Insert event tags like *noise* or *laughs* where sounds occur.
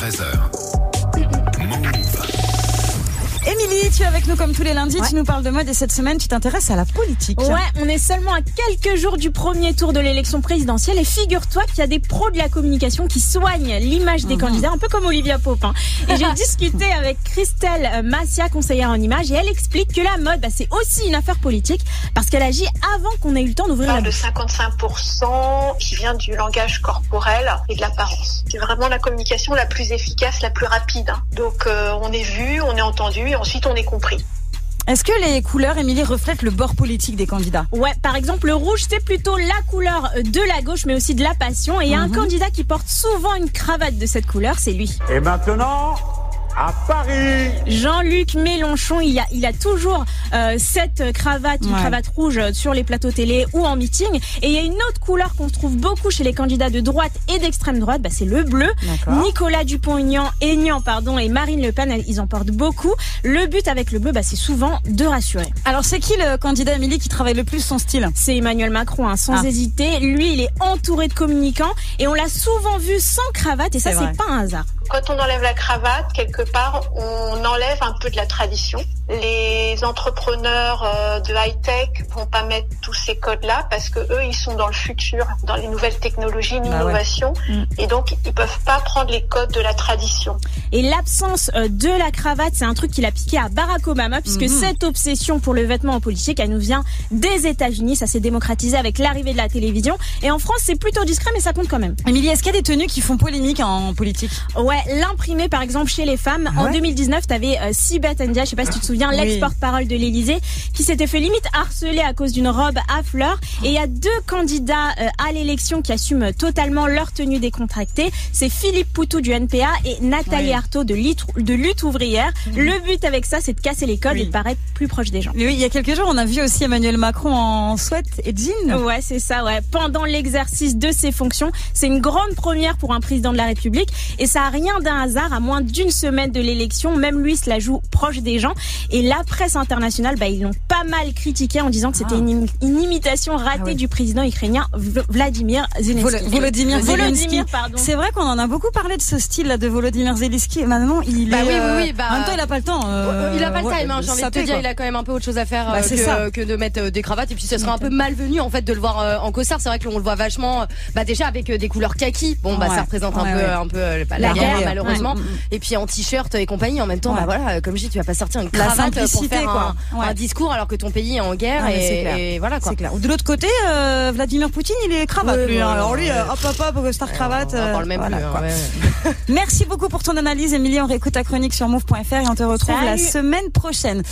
13h. Tu es avec nous comme tous les lundis, tu nous parles de mode et cette semaine tu t'intéresses à la politique. Ouais, on est seulement à quelques jours du premier tour de l'élection présidentielle et figure-toi qu'il y a des pros de la communication qui soignent l'image des Mhm. candidats, un peu comme Olivia Pope. hein. Et j'ai *laughs* discuté avec Christelle Massia, conseillère en image, et elle explique que la mode, bah, c'est aussi une affaire politique parce qu'elle agit avant qu'on ait eu le temps d'ouvrir la parle de bouche. 55% qui vient du langage corporel et de l'apparence. C'est vraiment la communication la plus efficace, la plus rapide. hein. Donc euh, on est vu, on est entendu et ensuite on est compris. Est-ce que les couleurs, Émilie, reflètent le bord politique des candidats? Ouais, par exemple, le rouge, c'est plutôt la couleur de la gauche, mais aussi de la passion. Et il y a un candidat qui porte souvent une cravate de cette couleur, c'est lui. Et maintenant, à Paris Jean-Luc Mélenchon, il a, il a toujours euh, cette cravate, une Ouais. cravate rouge euh, sur les plateaux télé ou en meeting. Et il y a une autre couleur qu'on trouve beaucoup chez les candidats de droite et d'extrême droite, bah, c'est le bleu. D'accord. Nicolas Dupont-Aignan, Aignan, pardon, et Marine Le Pen, ils en portent beaucoup. Le but avec le bleu, bah, c'est souvent de rassurer. Alors c'est qui le candidat, Émilie, qui travaille le plus son style? C'est Emmanuel Macron, hein, sans Ah. hésiter. Lui, il est entouré de communicants et on l'a souvent vu sans cravate et ça, c'est pas un hasard. Quand on enlève la cravate, quelque part, on enlève un peu de la tradition. Entrepreneurs euh, de high-tech vont pas mettre tous ces codes-là parce que eux, ils sont dans le futur, dans les nouvelles technologies, Bah ouais. l'innovation, Mm. et donc ils peuvent pas prendre les codes de la tradition. Et l'absence euh, de la cravate, c'est un truc qu'il a piqué à Barack Obama, puisque Mhm. cette obsession pour le vêtement en politique, elle nous vient des États-Unis. Ça s'est démocratisé avec l'arrivée de la télévision. Et en France, c'est plutôt discret, mais ça compte quand même. Émilie, est-ce qu'il y a des tenues qui font polémique en politique? Ouais, l'imprimé, par exemple, chez les femmes. En Ouais. 2019, t'avais euh, Sibeth Ndiaye, je sais pas si tu te souviens, Oui. L'ex-porte-parole de l'Élysée, qui s'était fait limite harceler à cause d'une robe à fleurs. Et il y a deux candidats euh, à l'élection qui assument totalement leur tenue décontractée. C'est Philippe Poutou du NPA et Nathalie Oui. Arthaud de Lutte, de Lutte ouvrière. Le but avec ça, c'est de casser les codes Oui. et de paraître plus proche des gens. Oui, il y a quelques jours, on a vu aussi Emmanuel Macron en sweat et jean. Ouais, c'est ça, ouais. Pendant l'exercice de ses fonctions, c'est une grande première pour un président de la République et ça a rien d'un hasard à moins d'une semaine de l'élection. Même lui se la joue proche des gens et la presse internationale, bah, ils l'ont pas mal critiqué en disant que c'était Ah. une, imi- une imitation ratée Ah ouais. du président ukrainien Vladimir Zelensky. Vol- Volodymyr Zelensky. C'est vrai qu'on en a beaucoup parlé de ce style-là de Volodymyr Zelensky. Et maintenant, il Bah est. oui, oui, euh, oui, bah- En même temps, il a pas le temps. euh, il a pas le time, hein, j'ai envie de te dire, quoi. il a quand même un peu autre chose à faire Bah, euh, ça. que, de mettre euh, des cravates. Et puis, ce serait un peu malvenu, en fait, de le voir euh, en costard. C'est vrai que l'on le voit vachement, euh, bah, déjà avec euh, des couleurs kaki. Bon, bah, Ouais. ça représente un Ouais, peu, ouais. un peu euh, bah, La la guerre, guerre, malheureusement. Mm, mm. Et puis, en t-shirt et compagnie. En même temps, bah, voilà, euh, comme je dis, tu vas pas sortir une cravate pour faire quoi. un, discours alors que ton pays est en guerre. Ah, et, clair. et voilà, quoi. Clair. De l'autre côté, euh, Vladimir Poutine, il est cravate. Lui, hein. Alors lui, euh, hop, hop, hop, star cravate. On euh, parle même voilà, plus. hein. *laughs* Merci beaucoup pour ton analyse, Émilie. On réécoute ta chronique sur move.fr et on te retrouve la semaine prochaine.